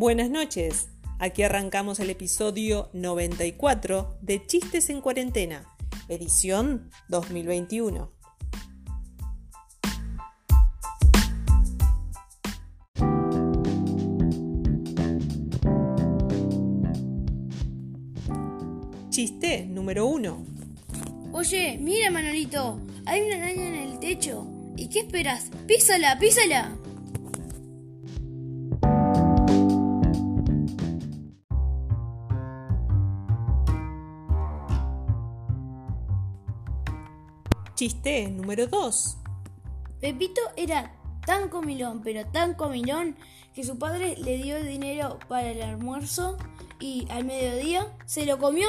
Buenas noches. Aquí arrancamos el episodio 94 de Chistes en Cuarentena, edición 2021. Chiste número 1. Oye, mira Manolito, hay una araña en el techo. ¿Y qué esperas? ¡Písala, písala! Chiste número 2. Pepito era tan comilón, pero tan comilón, que su padre le dio el dinero para el almuerzo y al mediodía se lo comió.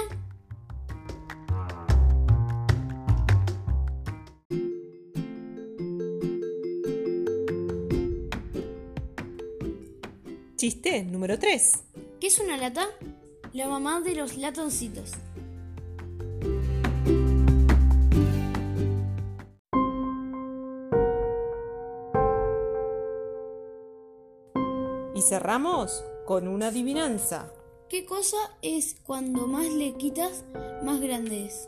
Chiste número 3. ¿Qué es una lata? La mamá de los latoncitos. Y cerramos con una adivinanza. ¿Qué cosa es cuando más le quitas, más grande es?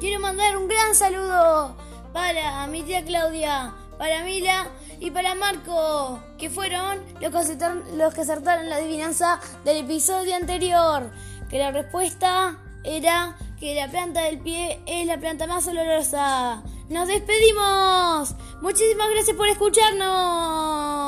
Quiero mandar un gran saludo para mi tía Claudia, para Mila y para Marco, que fueron los que acertaron, los que acertaron la adivinanza del episodio anterior. Que la respuesta era que la planta del pie es la planta más olorosa. ¡Nos despedimos! Muchísimas gracias por escucharnos.